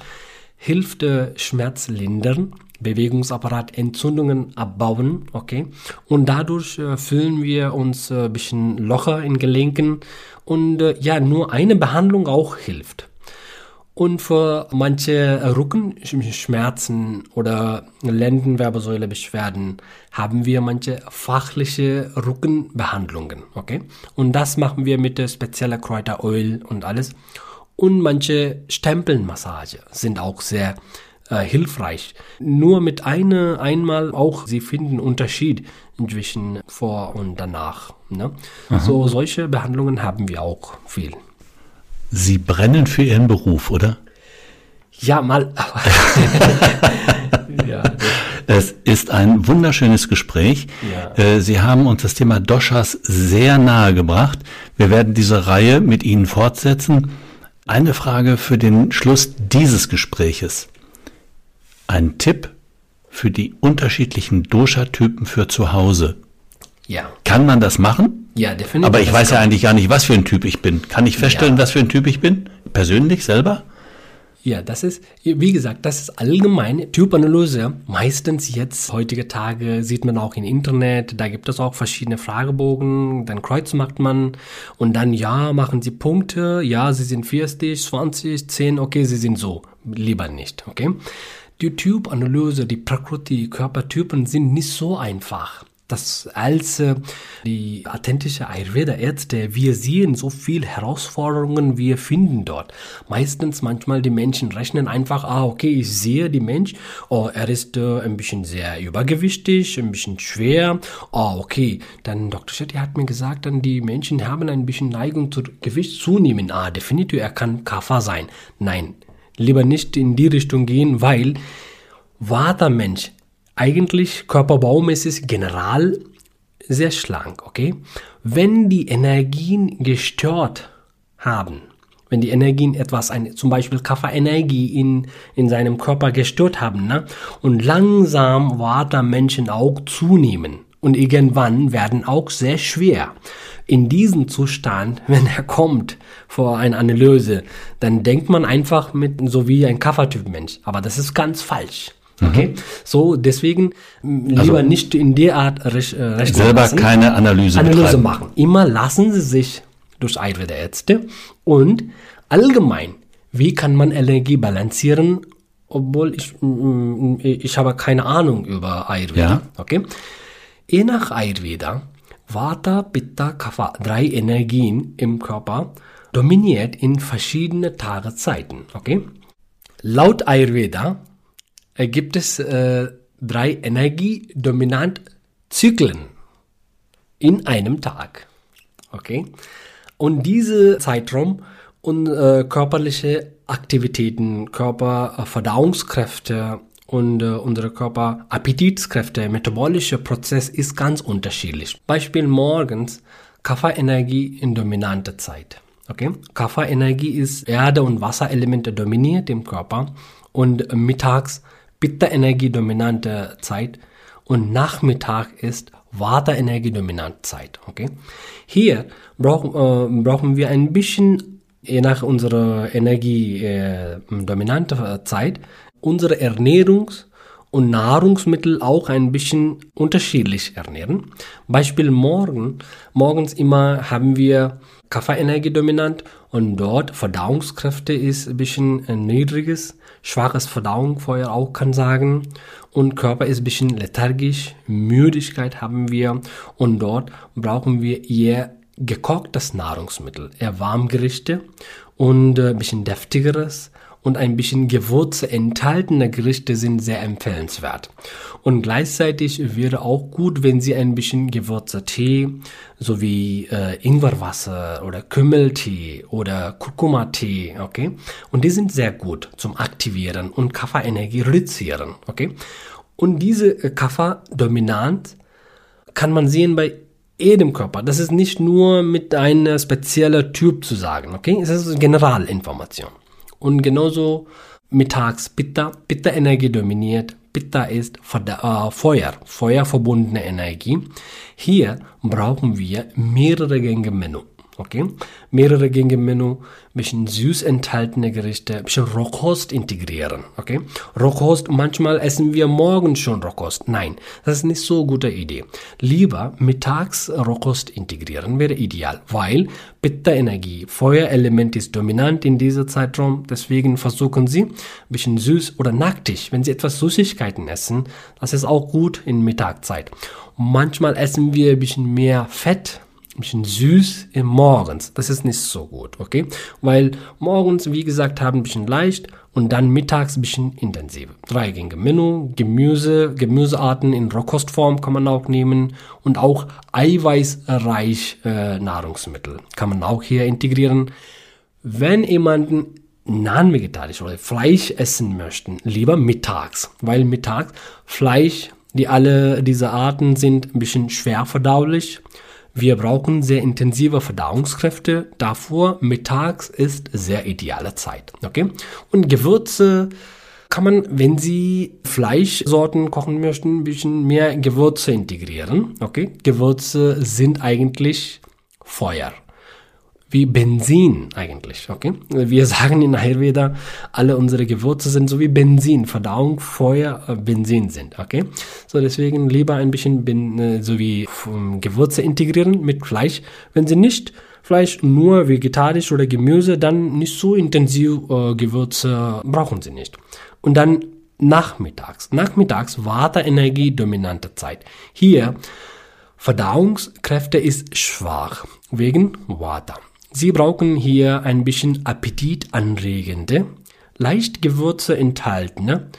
[SPEAKER 1] hilft äh, Schmerz lindern, Bewegungsapparat Entzündungen abbauen, okay? Und dadurch äh, fühlen wir uns ein äh, bisschen locker in Gelenken und äh, ja, nur eine Behandlung auch hilft. Und für manche Rückenschmerzen oder Lendenwirbelsäulebeschwerden haben wir manche fachliche Rückenbehandlungen, okay? Und das machen wir mit spezieller Kräuteröl und alles. Und manche Stempelmassage sind auch sehr äh, hilfreich. Nur mit einer einmal auch, sie finden Unterschied zwischen vor und danach. Ne? So solche Behandlungen haben wir auch viel.
[SPEAKER 3] Sie brennen für Ihren Beruf, oder?
[SPEAKER 1] Ja, mal.
[SPEAKER 3] ja, es ist ein wunderschönes Gespräch. Ja. Äh, Sie haben uns das Thema Doshas sehr nahe gebracht. Wir werden diese Reihe mit Ihnen fortsetzen. Eine Frage für den Schluss dieses Gespräches. Ein Tipp für die unterschiedlichen Dosha-Typen für zu Hause.
[SPEAKER 1] Ja.
[SPEAKER 3] Kann man das machen?
[SPEAKER 1] Ja, definitiv.
[SPEAKER 3] Aber ich weiß ja eigentlich gar nicht, was für ein Typ ich bin. Kann ich feststellen, ja. was für ein Typ ich bin? Persönlich selber?
[SPEAKER 1] Ja, das ist, wie gesagt, das ist allgemein Typanalyse. Meistens jetzt, heutige Tage, sieht man auch im Internet, da gibt es auch verschiedene Fragebogen, dann Kreuz macht man und dann, ja, machen Sie Punkte, ja, Sie sind 40, 20, 10, okay, Sie sind so. Lieber nicht, okay? Die Typanalyse, die Prakriti, die Körpertypen sind nicht so einfach dass als äh, die authentische Ayurveda-Ärzte, wir sehen so viel Herausforderungen, wir finden dort. Meistens manchmal die Menschen rechnen einfach, ah, okay, ich sehe die Mensch, oh, er ist äh, ein bisschen sehr übergewichtig, ein bisschen schwer, ah, okay, dann Dr. Shetty hat mir gesagt, dann die Menschen haben ein bisschen Neigung zu Gewicht zunehmen. Ah, definitiv, er kann Kaffer sein. Nein, lieber nicht in die Richtung gehen, weil Vata-Mensch eigentlich körperbaumäßig general sehr schlank, okay? Wenn die Energien gestört haben, wenn die Energien etwas, ein, zum Beispiel Kaffee-Energie in, in seinem Körper gestört haben, ne? und langsam Vata Menschen auch zunehmen und irgendwann werden auch sehr schwer. In diesem Zustand, wenn er kommt vor eine Analyse, dann denkt man einfach mit so wie ein Kaffertyp Mensch, aber das ist ganz falsch. Okay, mhm. so deswegen lieber also, nicht in der Art rech, äh,
[SPEAKER 3] rechnen selber lassen. keine Analyse,
[SPEAKER 1] Analyse machen. Immer lassen Sie sich durch Ayurveda Ärzte und allgemein, wie kann man Energie balancieren, obwohl ich mm, mm, ich habe keine Ahnung über Ayurveda. Ja. Okay, je nach Ayurveda Vata, Pitta, Kapha, drei Energien im Körper dominiert in verschiedene Tageszeiten. Okay, laut Ayurveda gibt es äh, drei energiedominant Zyklen in einem Tag. Okay? Und diese Zeitraum und äh, körperliche Aktivitäten, Körperverdauungskräfte und äh, unsere Körperappetitskräfte, metabolische Prozess ist ganz unterschiedlich. Beispiel morgens Kaffee-Energie in dominante Zeit. Okay? Kaffee-Energie ist Erde- und Wasserelemente dominiert im Körper und mittags Pitta-Energie dominante Zeit und Nachmittag ist Vata-Energie dominante Zeit. Okay? Hier brauchen, äh, brauchen wir ein bisschen, je nach unserer Energie äh, dominante Zeit, unsere Ernährungs- und Nahrungsmittel auch ein bisschen unterschiedlich ernähren. Beispiel morgen, morgens immer haben wir Kaffee-Energie dominant und dort Verdauungskräfte ist ein bisschen niedriges schwaches Verdauung vorher auch kann sagen. Und Körper ist ein bisschen lethargisch, Müdigkeit haben wir. Und dort brauchen wir eher gekochtes Nahrungsmittel, eher Warmgerichte und ein bisschen deftigeres und ein bisschen Gewürze enthaltene Gerichte sind sehr empfehlenswert. Und gleichzeitig wäre auch gut, wenn Sie ein bisschen Gewürze Tee sowie äh, Ingwerwasser oder Kümmeltee oder Kurkuma-Tee, okay? Und die sind sehr gut zum Aktivieren und Kaffee-Energie reduzieren, okay? Und diese äh, Kaffee-Dominanz kann man sehen bei jedem Körper. Das ist nicht nur mit einer speziellen Typ zu sagen, okay? Es ist Generalinformation. Und genauso mittags Pitta, Pitta-Energie dominiert. Pitta ist äh, Feuer, feuerverbundene Energie. Hier brauchen wir mehrere Gänge Menü. Okay? Mehrere Gänge Menü, bisschen süß enthaltene Gerichte, bisschen Rohkost integrieren. Okay? Rohkost, manchmal essen wir morgens schon Rohkost. Nein, das ist nicht so eine gute Idee. Lieber mittags Rohkost integrieren wäre ideal, weil Pitta-Energie, Feuerelement ist dominant in dieser Zeitraum. Deswegen versuchen Sie ein bisschen süß oder nacktig, wenn Sie etwas Süßigkeiten essen, das ist auch gut in Mittagzeit. Manchmal essen wir ein bisschen mehr Fett bisschen süß im morgens. Das ist nicht so gut, okay? Weil morgens, wie gesagt, haben ein bisschen leicht und dann mittags ein bisschen intensiv. Drei Gänge Menü, Gemüse, Gemüsearten in Rohkostform kann man auch nehmen und auch eiweißreich äh, Nahrungsmittel kann man auch hier integrieren. Wenn jemanden non-vegetarisch oder Fleisch essen möchten, lieber mittags, weil mittags Fleisch, die alle diese Arten sind ein bisschen schwer verdaulich wir brauchen sehr intensive Verdauungskräfte. Davor mittags ist sehr ideale Zeit. Okay? Und Gewürze kann man, wenn Sie Fleischsorten kochen möchten, ein bisschen mehr Gewürze integrieren. Okay? Gewürze sind eigentlich Feuer wie Benzin eigentlich, okay? Wir sagen in Ayurveda, alle unsere Gewürze sind so wie Benzin, Verdauung, Feuer, äh, Benzin sind, okay? So deswegen lieber ein bisschen ben, äh, so wie ähm, Gewürze integrieren mit Fleisch. Wenn Sie nicht Fleisch nur vegetarisch oder Gemüse, dann nicht so intensiv äh, Gewürze brauchen Sie nicht. Und dann nachmittags. Nachmittags Vata-Energie dominante Zeit. Hier Verdauungskräfte ist schwach wegen Vata. Sie brauchen hier ein bisschen appetitanregende, leicht Gewürze enthaltene,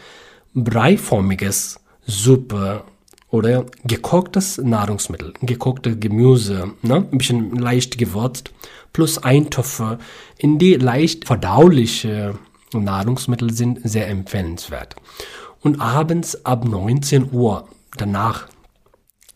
[SPEAKER 1] breiformiges Suppe oder gekochtes Nahrungsmittel, gekochte Gemüse, ne? ein bisschen leicht gewürzt, plus Eintöpfe, in die leicht verdauliche Nahrungsmittel sind sehr empfehlenswert. Und abends ab 19 Uhr danach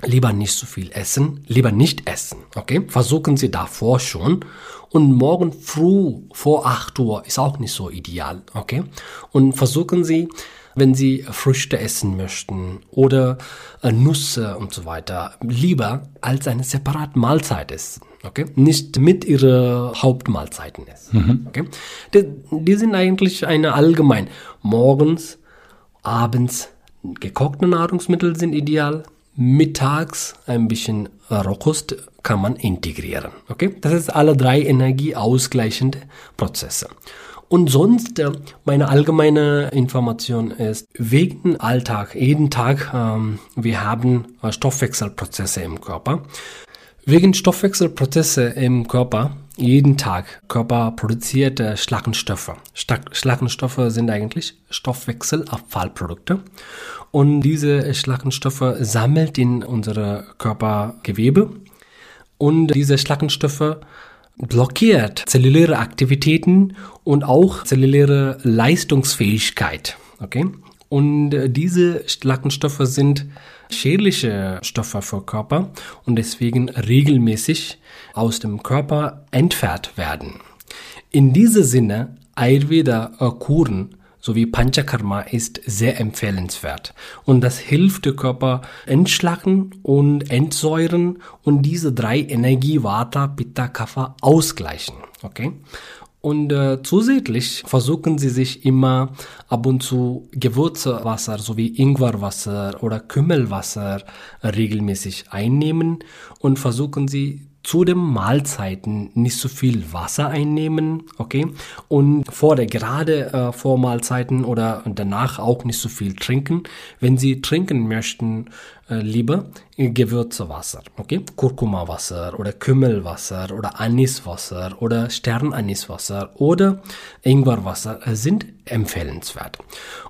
[SPEAKER 1] lieber nicht so viel essen, lieber nicht essen, okay? Versuchen Sie davor schon. Und morgen früh vor 8 Uhr ist auch nicht so ideal, okay? Und versuchen Sie, wenn Sie Früchte essen möchten oder äh, Nüsse und so weiter, lieber als eine separate Mahlzeit essen. Okay? Nicht mit ihre Hauptmahlzeiten essen. Mhm. Okay? Die, die sind eigentlich eine allgemein. Morgens, abends gekochte Nahrungsmittel sind ideal. Mittags ein bisschen Rohkost kann man integrieren. Okay? Das ist alle drei energieausgleichende Prozesse. Und sonst, äh, meine allgemeine Information ist, wegen Alltag, jeden Tag, ähm, wir haben äh, Stoffwechselprozesse im Körper. Wegen Stoffwechselprozesse im Körper, jeden Tag, Körper produziert äh, Schlackenstoffe. Schlackenstoffe sind eigentlich Stoffwechselabfallprodukte. Und diese Schlackenstoffe sammelt in unsere Körpergewebe. Und diese Schlackenstoffe blockiert zelluläre Aktivitäten und auch zelluläre Leistungsfähigkeit. Okay? Und äh, diese Schlackenstoffe sind schädliche Stoffe für Körper und deswegen regelmäßig aus dem Körper entfernt werden. In diesem Sinne, Ayurveda-Kuren sowie Panchakarma ist sehr empfehlenswert und das hilft der Körper entschlacken und entsäuren und diese drei Energie Vata, Pitta, Kapha ausgleichen. Okay? Und äh, zusätzlich versuchen sie sich immer ab und zu Gewürzwasser sowie Ingwerwasser oder Kümmelwasser regelmäßig einnehmen und versuchen sie zu den Mahlzeiten nicht so viel Wasser einnehmen, okay? Und vor der gerade äh, vor Mahlzeiten oder danach auch nicht so viel trinken. Wenn Sie trinken möchten, äh, lieber Gewürzwasser, okay? Kurkumawasser oder Kümmelwasser oder Aniswasser oder Sternaniswasser oder Ingwerwasser äh, sind empfehlenswert.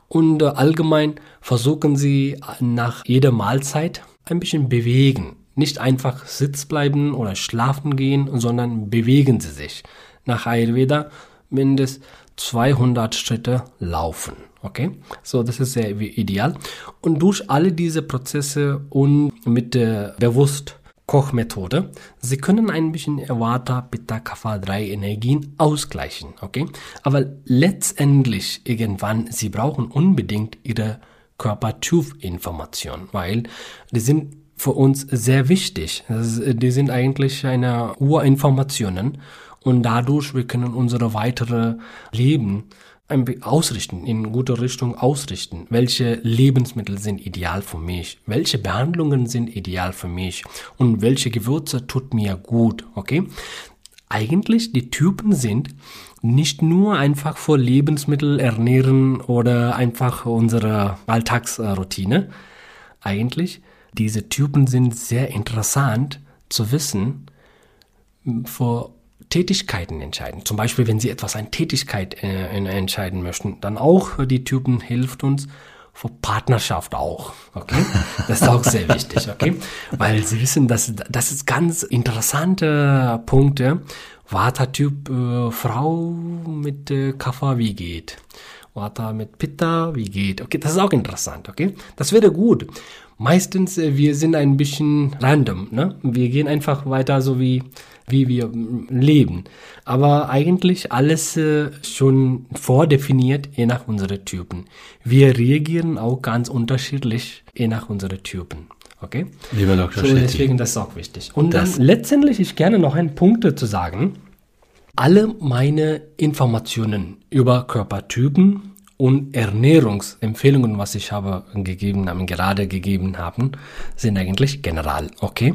[SPEAKER 1] Und äh, allgemein versuchen Sie nach jeder Mahlzeit ein bisschen bewegen nicht einfach sitz bleiben oder schlafen gehen, sondern bewegen Sie sich. Nach Ayurveda mindestens 200 Schritte laufen. Okay? So, das ist sehr ideal. Und durch alle diese Prozesse und mit der bewusst Kochmethode, Sie können ein bisschen Vata, Pitta, Kapha, drei Energien ausgleichen, okay? Aber letztendlich irgendwann, Sie brauchen unbedingt Ihre Körpertyp-Information, weil die sind für uns sehr wichtig. die sind eigentlich eine Urinformationen und dadurch wir können unsere weitere Leben ausrichten, in gute Richtung ausrichten. Welche Lebensmittel sind ideal für mich? Welche Behandlungen sind ideal für mich? Und welche Gewürze tut mir gut? Okay? Eigentlich die Typen sind nicht nur einfach für Lebensmittel ernähren oder einfach unsere Alltagsroutine. Eigentlich diese Typen sind sehr interessant zu wissen für Tätigkeiten entscheiden. Zum Beispiel, wenn Sie etwas eine Tätigkeit äh, entscheiden möchten, dann auch die Typen hilft uns für Partnerschaft auch. Okay, das ist auch sehr wichtig. Okay, weil Sie wissen, dass das ist ganz interessante Punkte. Vata-Typ äh, Frau mit äh, Kaffa wie geht. Vata mit Pitta wie geht. Okay, das ist auch interessant. Okay, das wäre gut meistens äh, wir sind ein bisschen random, ne? Wir gehen einfach weiter so wie wie wir leben. Aber eigentlich alles äh, schon vordefiniert, je nach unsere Typen. Wir reagieren auch ganz unterschiedlich, je nach unsere Typen. Okay?
[SPEAKER 3] Lieber Dr.
[SPEAKER 1] So, deswegen das ist auch wichtig. Und das dann letztendlich ich gerne noch einen Punkt zu sagen. Alle meine Informationen über Körpertypen und Ernährungsempfehlungen, was ich habe gegeben, haben, gerade gegeben haben, sind eigentlich general, okay?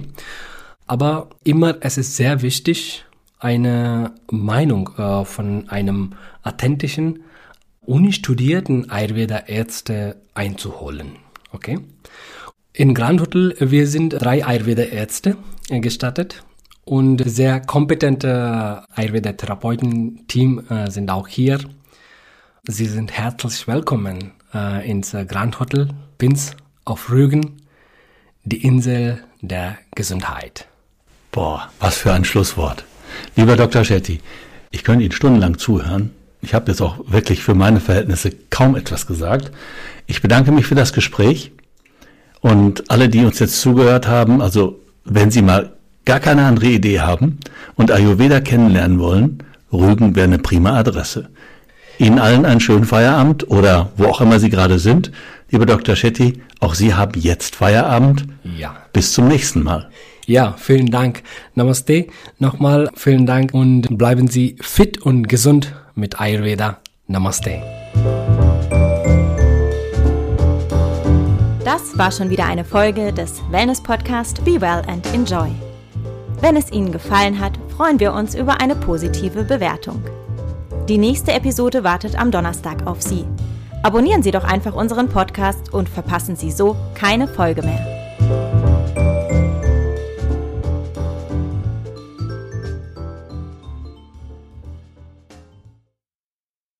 [SPEAKER 1] Aber immer, es ist sehr wichtig, eine Meinung äh, von einem authentischen, unstudierten Ayurveda-Ärzte einzuholen, okay? In Grand Hotel, wir sind drei Ayurveda-Ärzte äh, gestattet und sehr kompetente Ayurveda-Therapeuten-Team äh, sind auch hier Sie sind herzlich willkommen äh, ins Grand Hotel Pins auf Rügen, die Insel der Gesundheit.
[SPEAKER 3] Boah, was für ein Schlusswort. Lieber Dr. Shetty, ich könnte Ihnen stundenlang zuhören. Ich habe jetzt auch wirklich für meine Verhältnisse kaum etwas gesagt. Ich bedanke mich für das Gespräch Und alle, die uns jetzt zugehört haben, also wenn Sie mal gar keine andere Idee haben und Ayurveda kennenlernen wollen, Rügen wäre eine prima Adresse. Ihnen allen einen schönen Feierabend oder wo auch immer Sie gerade sind. Lieber Dr. Shetty, auch Sie haben jetzt Feierabend.
[SPEAKER 1] Ja.
[SPEAKER 3] Bis zum nächsten Mal.
[SPEAKER 1] Ja, vielen Dank. Namaste. Nochmal vielen Dank und bleiben Sie fit und gesund mit Ayurveda. Namaste.
[SPEAKER 2] Das war schon wieder eine Folge des Wellness Podcast Be Well and Enjoy. Wenn es Ihnen gefallen hat, freuen wir uns über eine positive Bewertung. Die nächste Episode wartet am Donnerstag auf Sie. Abonnieren Sie doch einfach unseren Podcast und verpassen Sie so keine Folge mehr.